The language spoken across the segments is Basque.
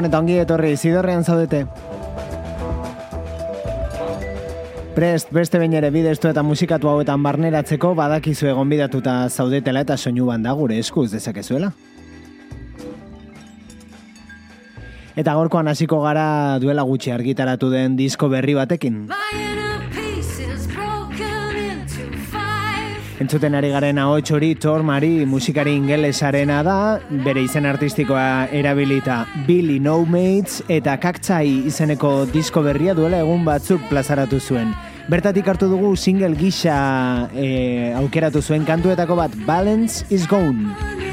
Gabon eta ongi etorri, zidorrean zaudete. Prest, beste bain ere bideztu eta musikatu hauetan barneratzeko badakizu egon bidatuta zaudetela eta soinu banda gure eskuz dezakezuela. Eta gorkoan hasiko gara duela gutxi argitaratu den disko berri batekin. Entzuten ari garen ahots hori Thor Mari musikari ingelesarena da, bere izen artistikoa erabilita Billy No Mates eta Kaktzai izeneko disko berria duela egun batzuk plazaratu zuen. Bertatik hartu dugu single gisa e, aukeratu zuen kantuetako bat Balance is Gone.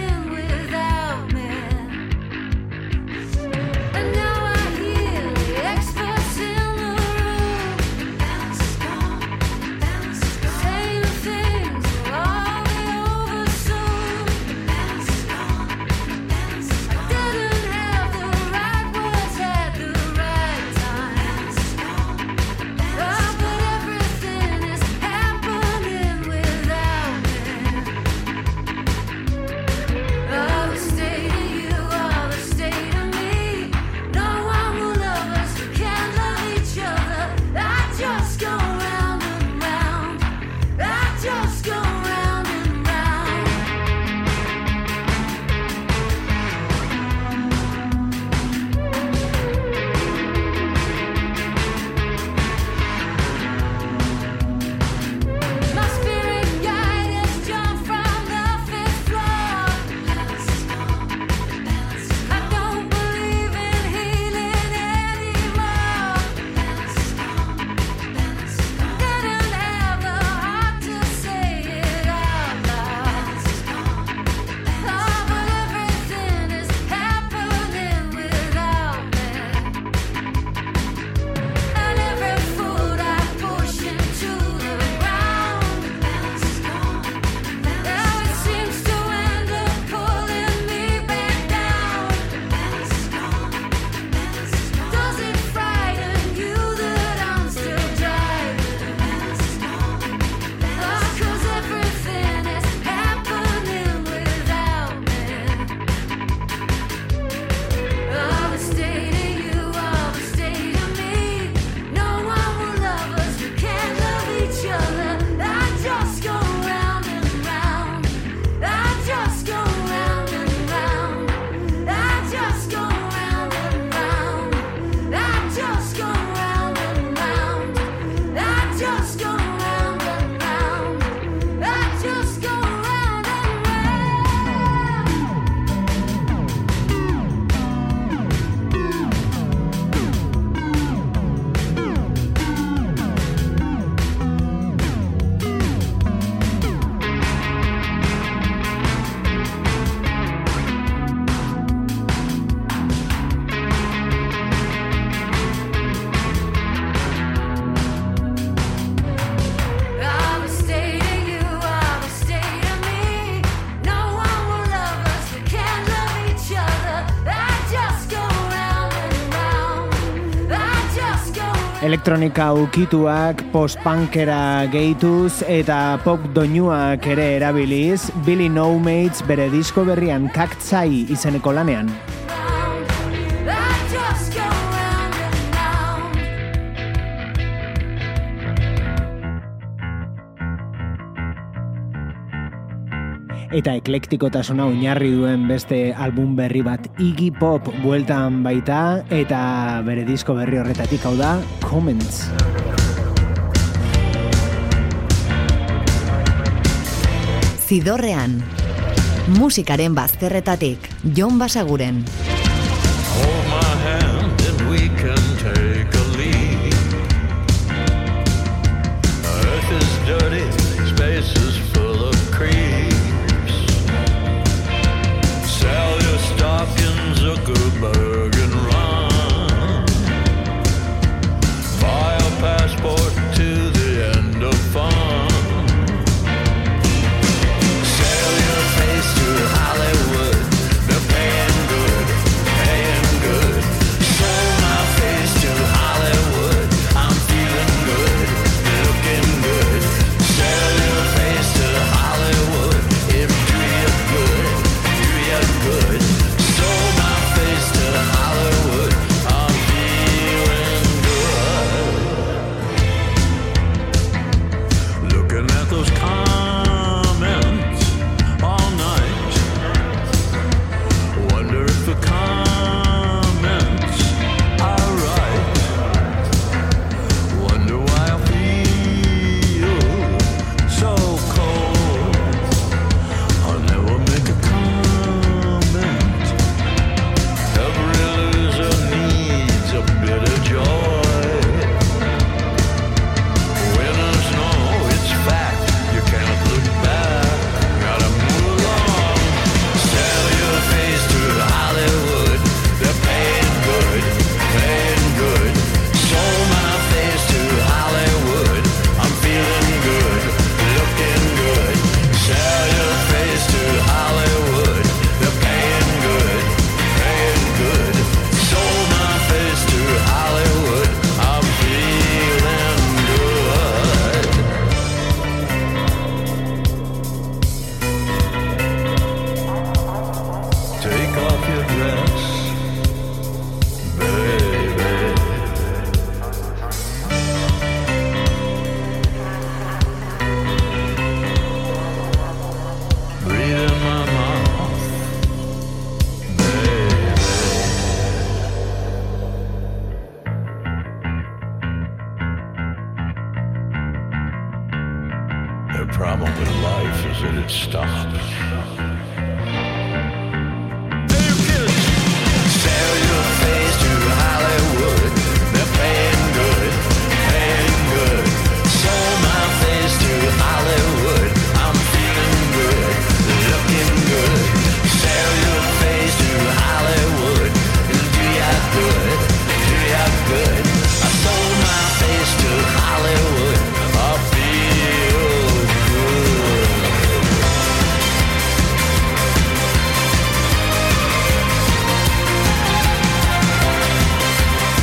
Elektronika ukituak, post-punkera gehituz eta pop doinuak ere erabiliz, Billy No Mates bere disko berrian kaktzai izeneko lanean. Eta eklektikotasuna oinarri duen beste album berri bat Iggy Pop bueltan baita eta bere disko berri horretatik hau da Comments. Zidorrean, musikaren bazterretatik, Jon Basaguren.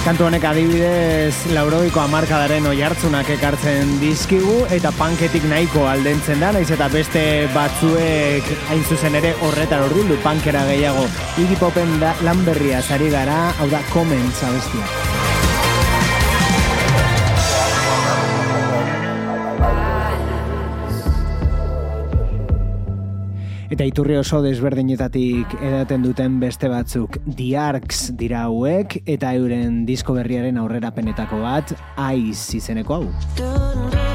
Kantu honek adibidez lauroiko amarkadaren oi hartzunak ekartzen dizkigu eta panketik nahiko aldentzen da, naiz eta beste batzuek hain zuzen ere horretan urdildu pankera gehiago. Iggy Popen da lan berria zari gara, hau da komens abestia. Eta iturri oso desberdinetatik edaten duten beste batzuk Arcs dira hauek eta euren disko berriaren aurrerapenetako bat Ice izeneko hau.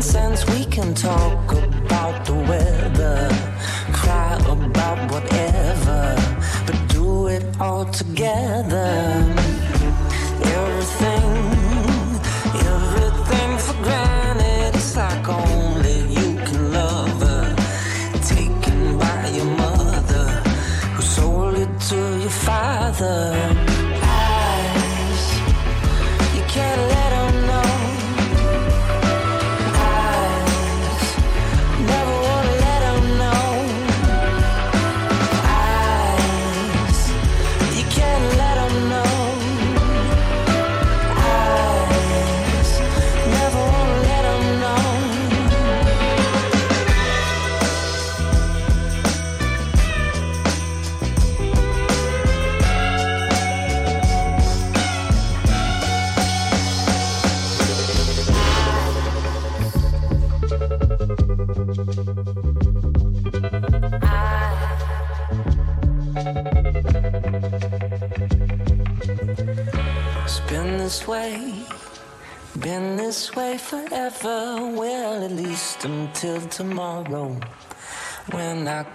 nonsense, we can talk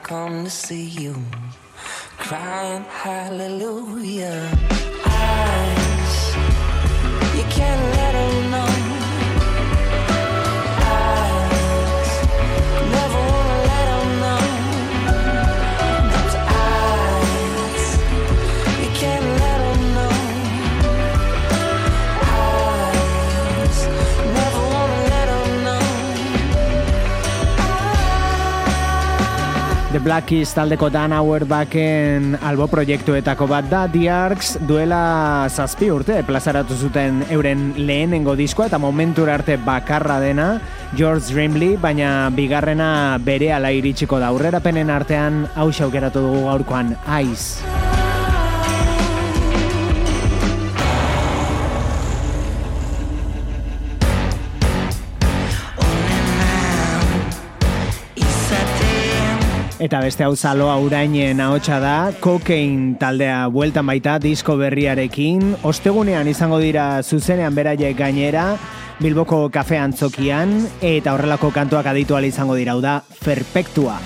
come to see you, crying hallelujah. Black Keys taldeko Dan Auerbachen albo proiektuetako bat da The Arcs duela zazpi urte plazaratu zuten euren lehenengo diskoa eta momentura arte bakarra dena George Rimley, baina bigarrena bere ala iritsiko da aurrerapenen artean hau aukeratu dugu gaurkoan Ice. Eta beste hau zaloa urainen ahotsa da, kokein taldea bueltan baita disko berriarekin, ostegunean izango dira zuzenean beraiek gainera, Bilboko kafean zokian, eta horrelako kantuak aditu izango dira, da, perfektua.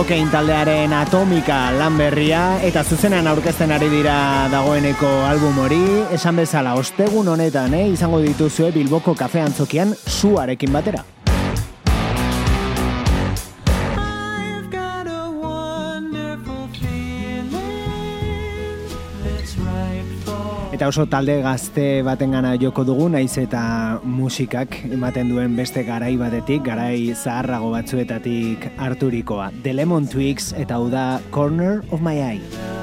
Kokain taldearen atomika lan berria eta zuzenean aurkezten ari dira dagoeneko album hori, esan bezala ostegun honetan, eh, izango dituzue Bilboko kafean zokian suarekin batera. Eta oso talde gazte baten gana joko dugu, naiz eta musikak ematen duen beste garai batetik, garai zaharrago batzuetatik harturikoa. The Lemon Twigs eta hau da Corner of My Eye.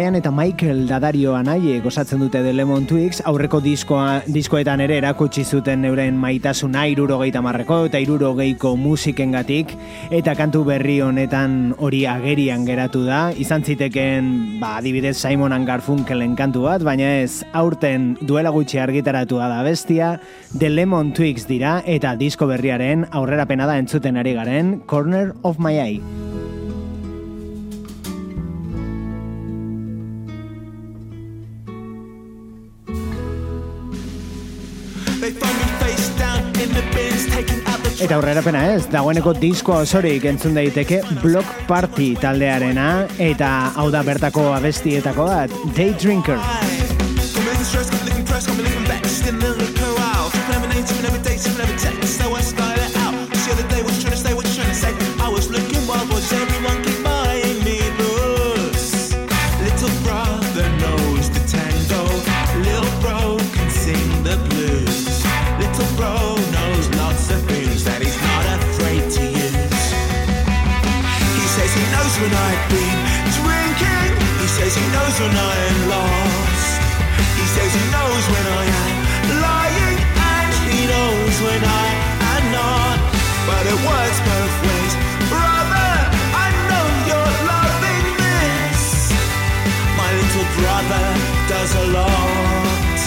Brian eta Michael Dadario anaie gozatzen dute The Lemon Twigs, aurreko diskoa, diskoetan ere erakutsi zuten euren maitasuna irurogeita marreko eta irurogeiko musiken gatik, eta kantu berri honetan hori agerian geratu da, izan ziteken, ba, adibidez Simon Garfunkelen kantu bat, baina ez, aurten duela gutxi argitaratu da bestia, The Lemon Twigs dira, eta disko berriaren aurrera da entzuten ari garen, Corner of My Eye. Eta aurrerapena ez, dagoeneko disko osorik entzun daiteke Block Party taldearena eta hau da bertako abestietako bat, Day Drinker. I am lost. He says he knows when I am lying and he knows when I am not. But it works both. Brother, I know you're loving this. My little brother does a lot.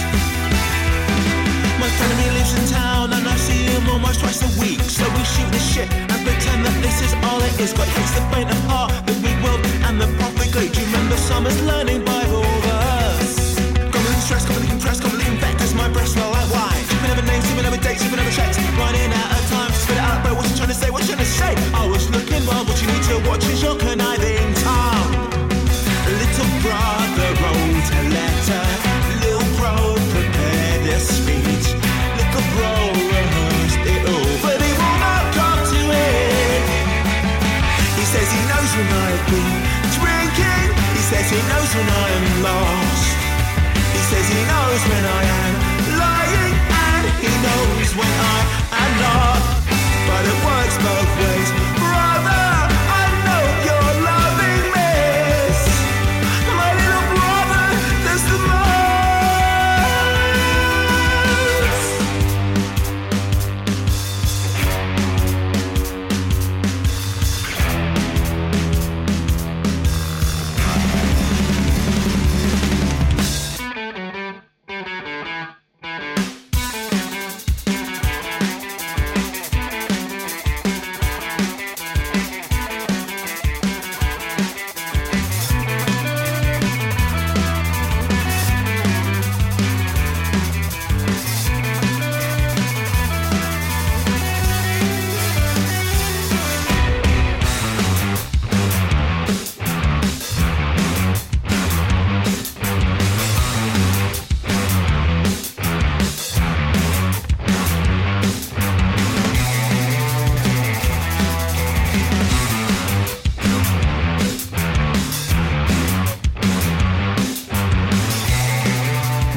My lives in town and I see him almost twice a week. So we shoot the shit and pretend that this is all it is. But it's the faint of heart, the big world and the profligate. Do you remember summer's learning Bible verse? Common stress, common compress, common factors. My breath smell like wine. Keeping over names, keeping over dates, keeping over checks. Running out of time spit it out, but what's you trying to say? What you trying to say? I was looking well, what you need to watch is your when I am lost. He says he knows when I am lying and he knows when I am not. But it works both ways,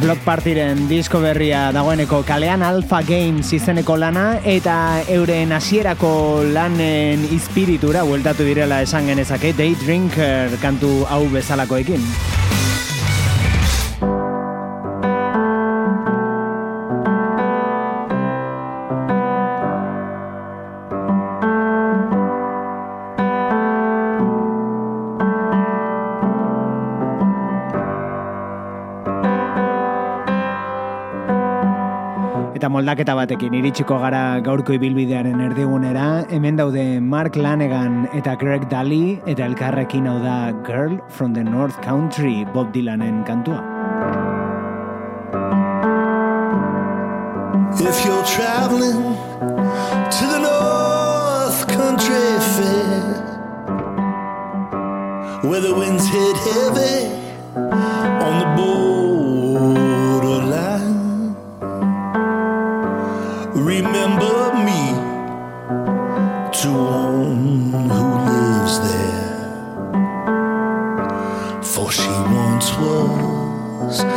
Block Partyren disko berria dagoeneko kalean Alpha Games izeneko lana eta euren hasierako lanen izpiritura bueltatu direla esan genezake Day Drinker kantu hau bezalakoekin. Eta moldaketa batekin iritsiko gara gaurko ibilbidearen erdigunera, hemen daude Mark Lanegan eta Greg Daly eta elkarrekin hau da Girl from the North Country Bob Dylanen kantua. If you're traveling to the North Country Fair, where the winds hit heavy on the borderline, walls.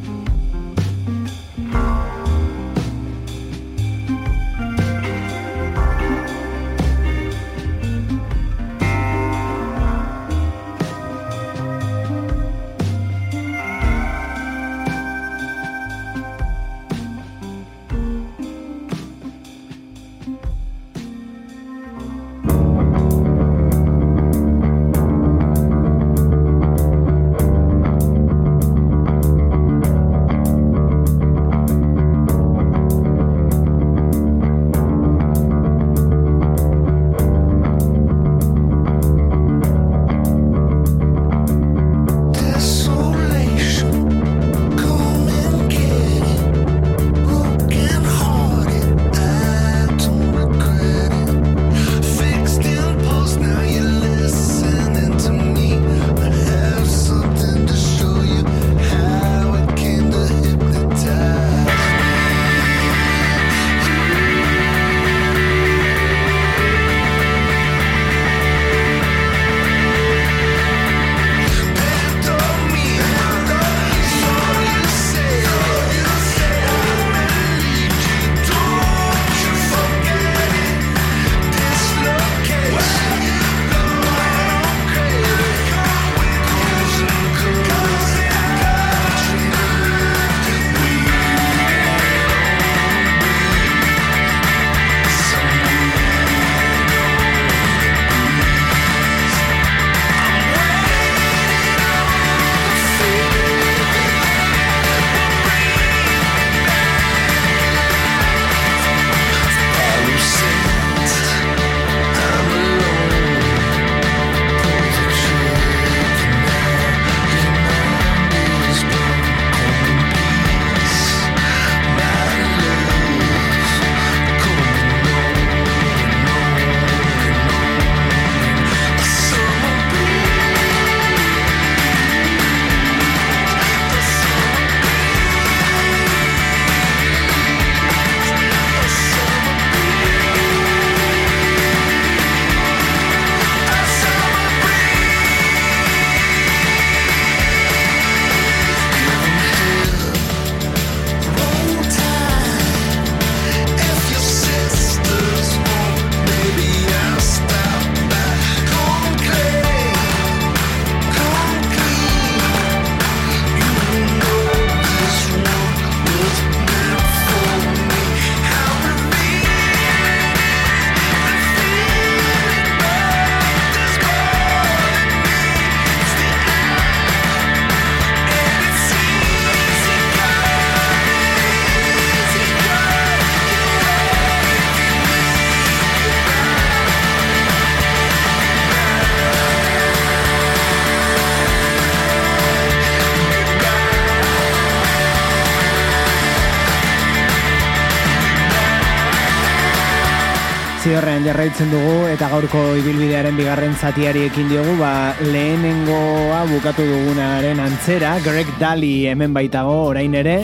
Ziorrean jarraitzen dugu eta gaurko ibilbidearen bigarren zatiari ekin diogu, ba, lehenengoa bukatu dugunaren antzera, Greg Daly hemen baitago orain ere,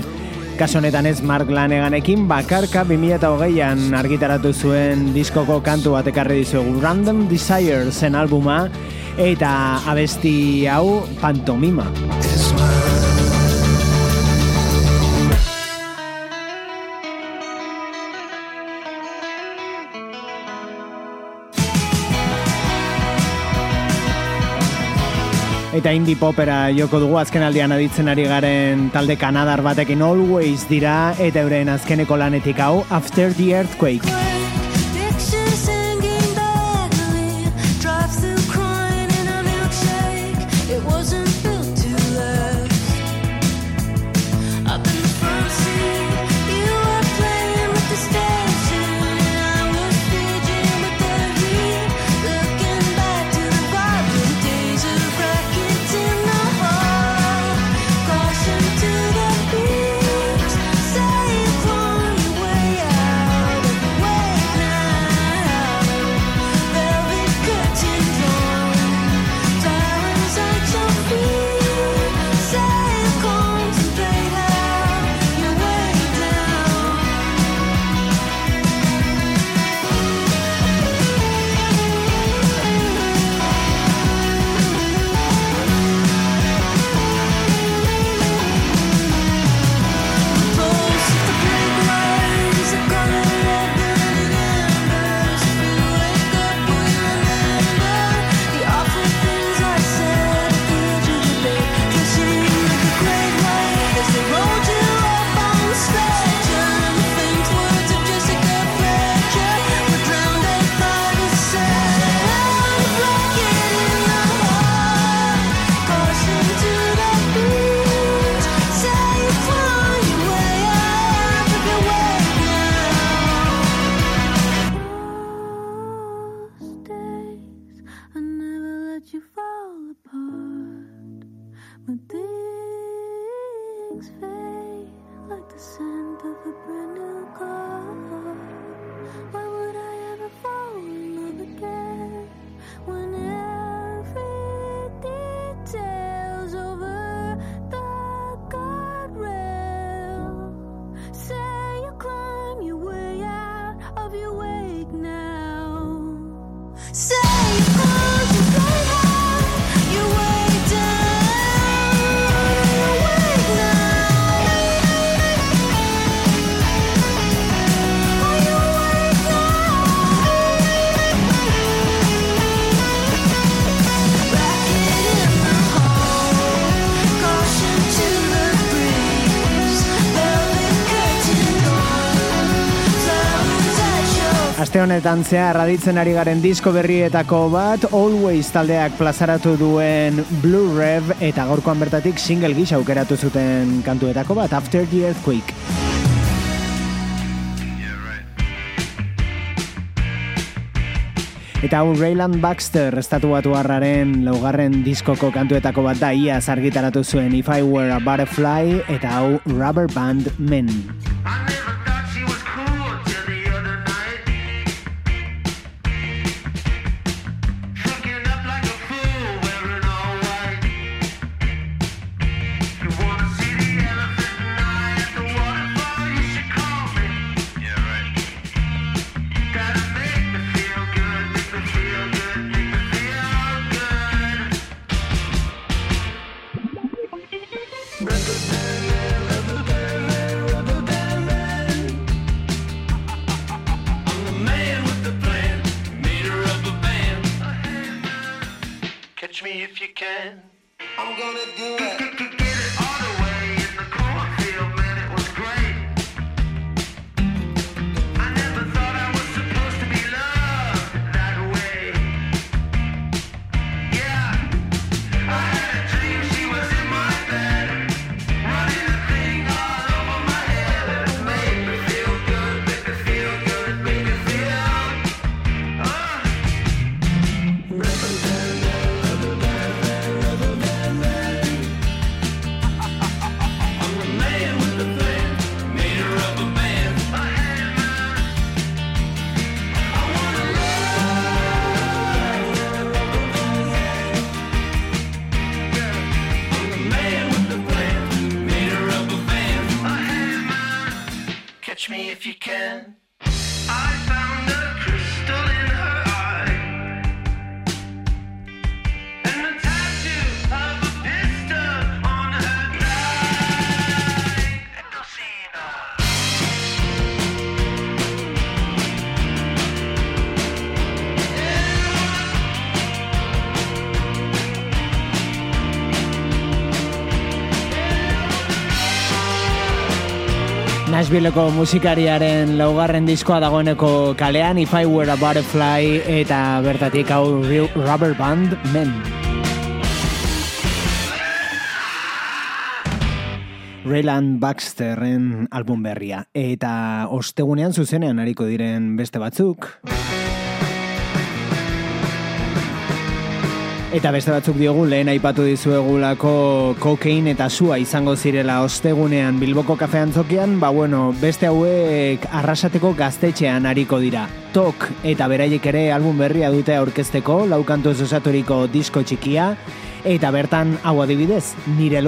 kaso honetan ez Mark Laneganekin, bakarka 2008an argitaratu zuen diskoko kantu batekarri dizugu, Random Desire zen albuma, eta abesti hau pantomima. Eta indie popera joko dugu azken aldian aditzen ari garen talde kanadar batekin always dira eta euren azkeneko lanetik hau After the Earthquake. Honetan zea raditzen ari garen disko berrietako bat Always taldeak plazaratu duen Blue Rev eta gaurkoan bertatik single gisa aukeratu zuten kantuetako bat After the Earthquake. Eta hau Rayland Baxter estatu batu harraren laugarren diskoko kantuetako bat da ia argitaratu zuen If I Were a Butterfly eta hau Rubber Band Men. do it. Nashvilleko musikariaren laugarren diskoa dagoeneko kalean If I Were a Butterfly eta bertatik hau Rubber Band Men. Rayland Baxterren album berria eta ostegunean zuzenean hariko diren beste batzuk. Eta beste batzuk diogu lehen aipatu dizuegulako kokain eta sua izango zirela ostegunean Bilboko kafean zokian, ba bueno, beste hauek arrasateko gaztetxean hariko dira. Tok eta beraiek ere album berria dute aurkezteko, laukantu osaturiko disko txikia, eta bertan hau adibidez, nire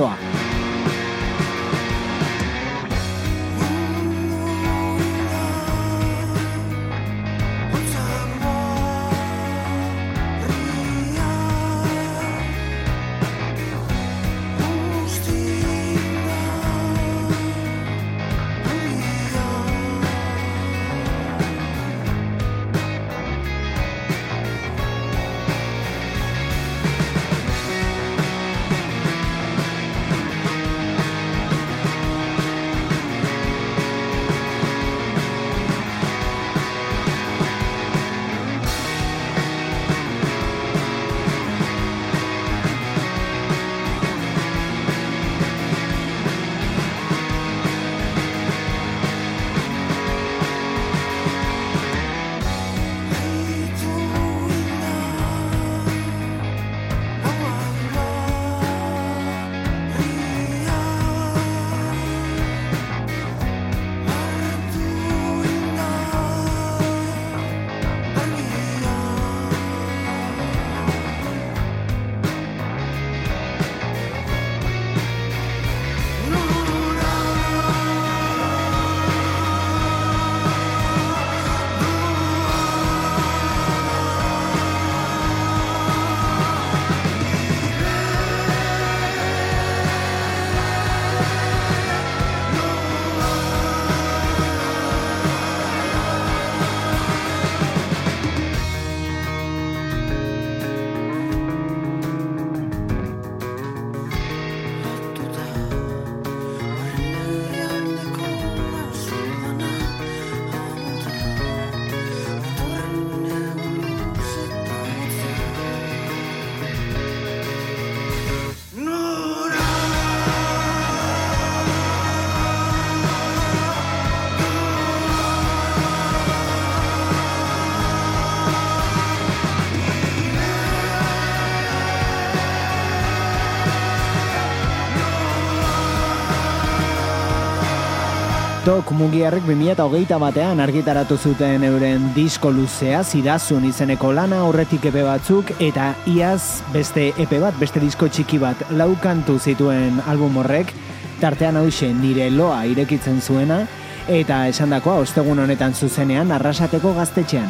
Tok mugiarrek 2008 batean argitaratu zuten euren disko luzea, zidazun izeneko lana horretik epe batzuk, eta iaz beste epe bat, beste disko txiki bat laukantu zituen album horrek, tartean hause nire loa irekitzen zuena, eta esandakoa ostegun honetan zuzenean arrasateko gaztetxean.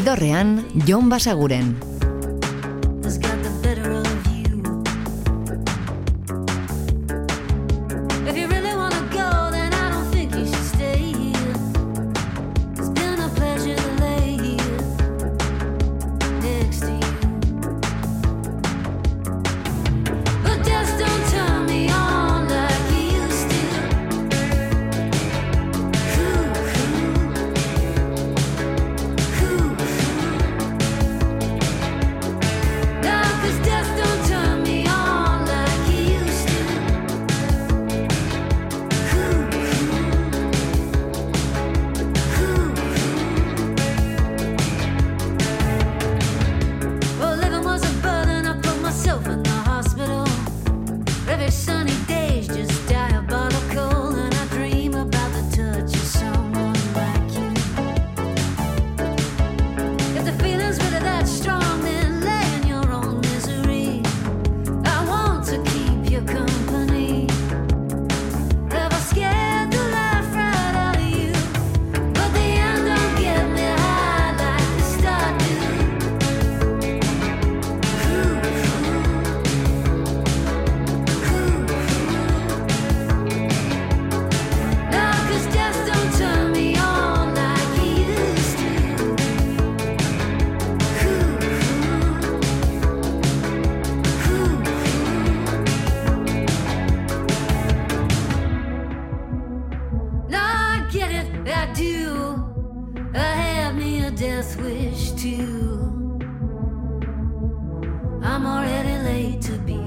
Zidorrean, Jon Basaguren.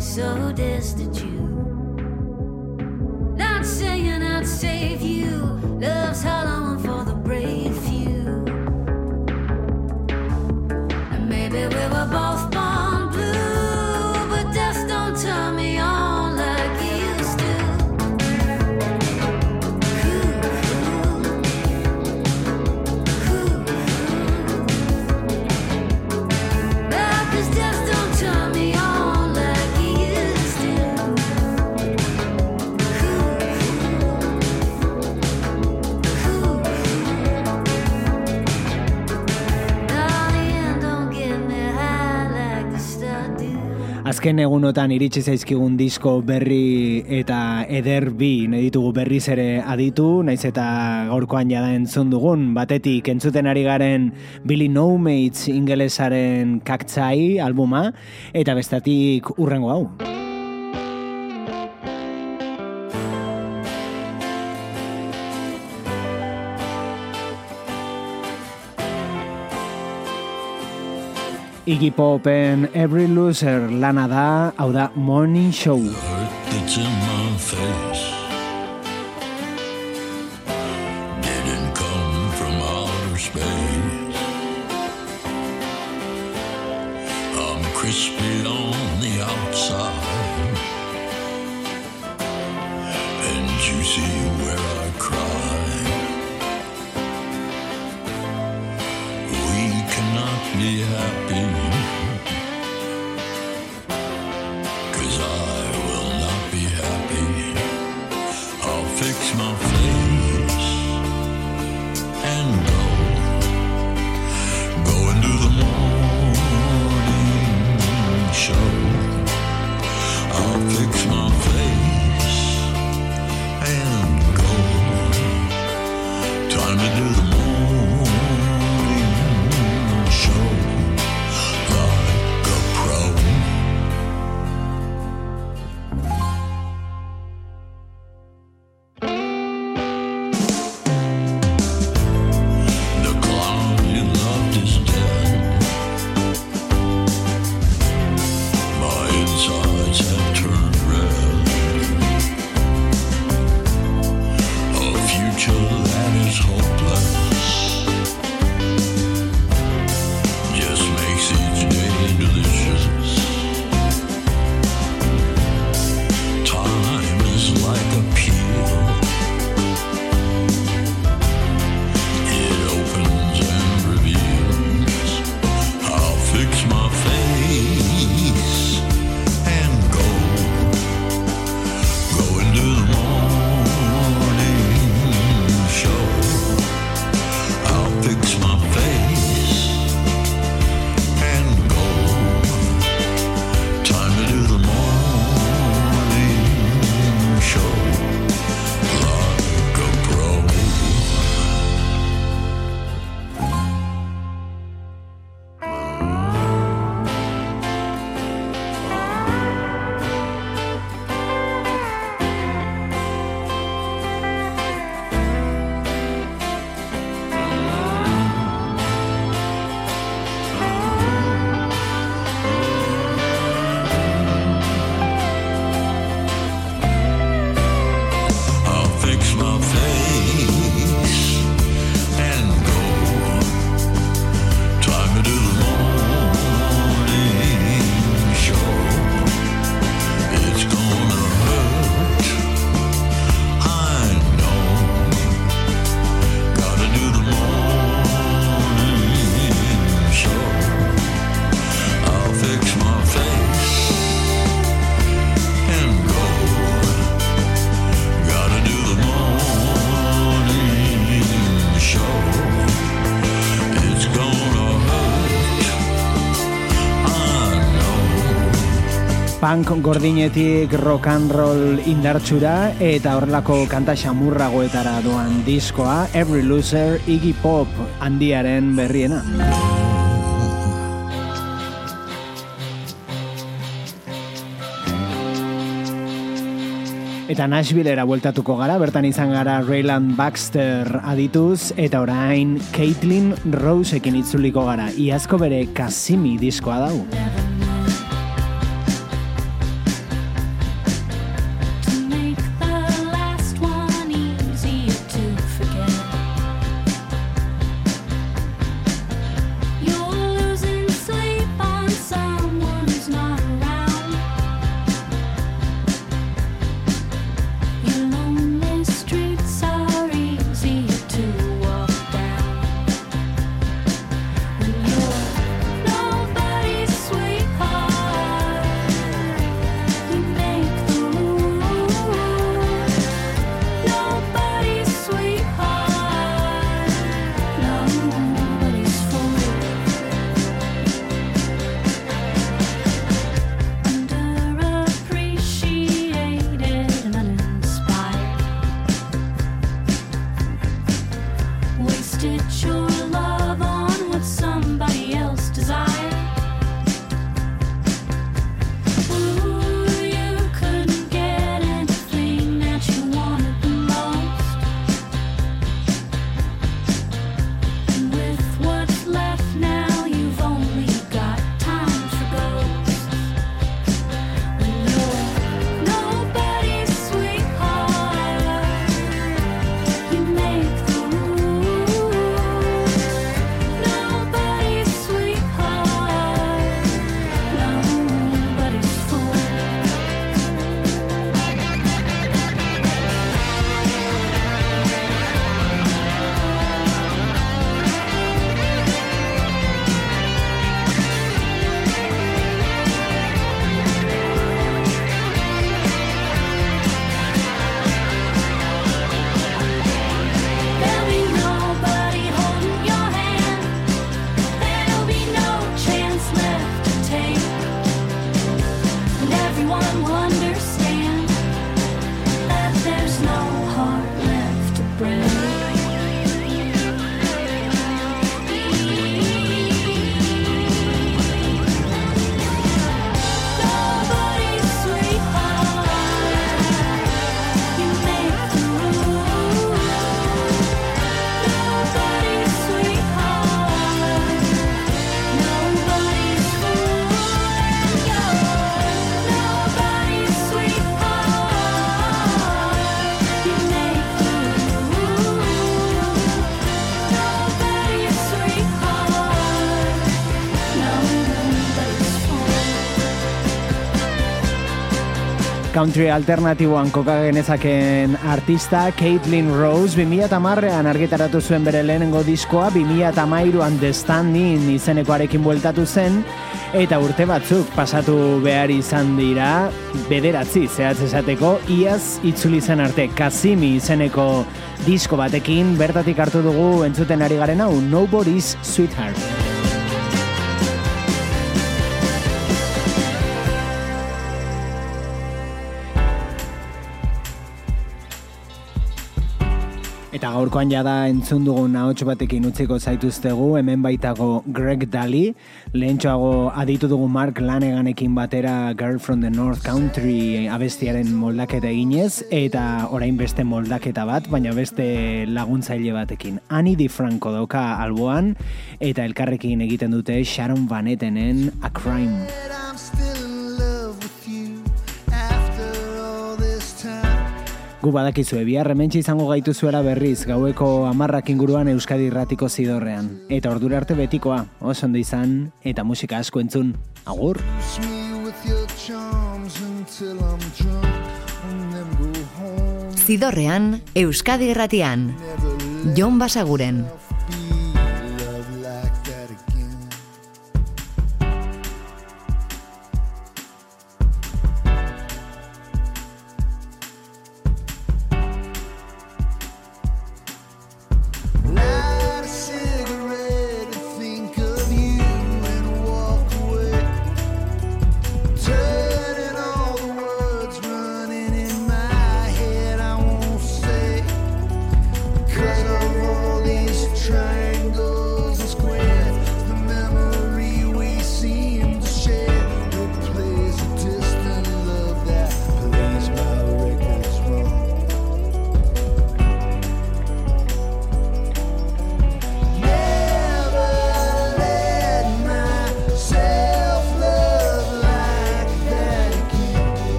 so destitute. Azken egunotan iritsi zaizkigun disko berri eta eder bi ditugu berriz ere aditu, naiz eta gaurkoan jada entzun dugun, batetik entzuten ari garen Billy No Mates ingelesaren kaktzai albuma, eta bestatik urrengo hau. Iggy Popen Every Loser lana da, hau da Morning Show. Punk gordinetik rock and roll indartsura eta horrelako kanta xamurragoetara doan diskoa Every Loser Iggy Pop handiaren berriena. Eta Nashvillera bueltatuko gara, bertan izan gara Rayland Baxter adituz, eta orain Caitlin Roseekin itzuliko gara, iazko bere Kasimi diskoa dau. Country alternatiboan koka genezaken artista Caitlin Rose 2008an argitaratu zuen bere lehenengo diskoa 2008an The Standing izenekoarekin bueltatu zen eta urte batzuk pasatu behar izan dira bederatzi zehatz esateko iaz itzuli zen arte Kasimi izeneko disko batekin bertatik hartu dugu entzuten ari garen hau Nobody's Sweetheart. Eta gaurkoan jada entzun dugun ahots batekin utziko zaituztegu, hemen baitago Greg Daly, lehentxoago aditu dugu Mark Laneganekin batera Girl from the North Country abestiaren moldaketa eginez, eta orain beste moldaketa bat, baina beste laguntzaile batekin. Annie Di Franco dauka alboan, eta elkarrekin egiten dute Sharon Van Etenen A Crime. Gu badakizu ebia rementxe izango gaitu zuela berriz gaueko amarrak inguruan Euskadi irratiko zidorrean. Eta ordura arte betikoa, oso ondo izan, eta musika asko entzun. Agur! Zidorrean, Euskadi irratian. Jon Basaguren.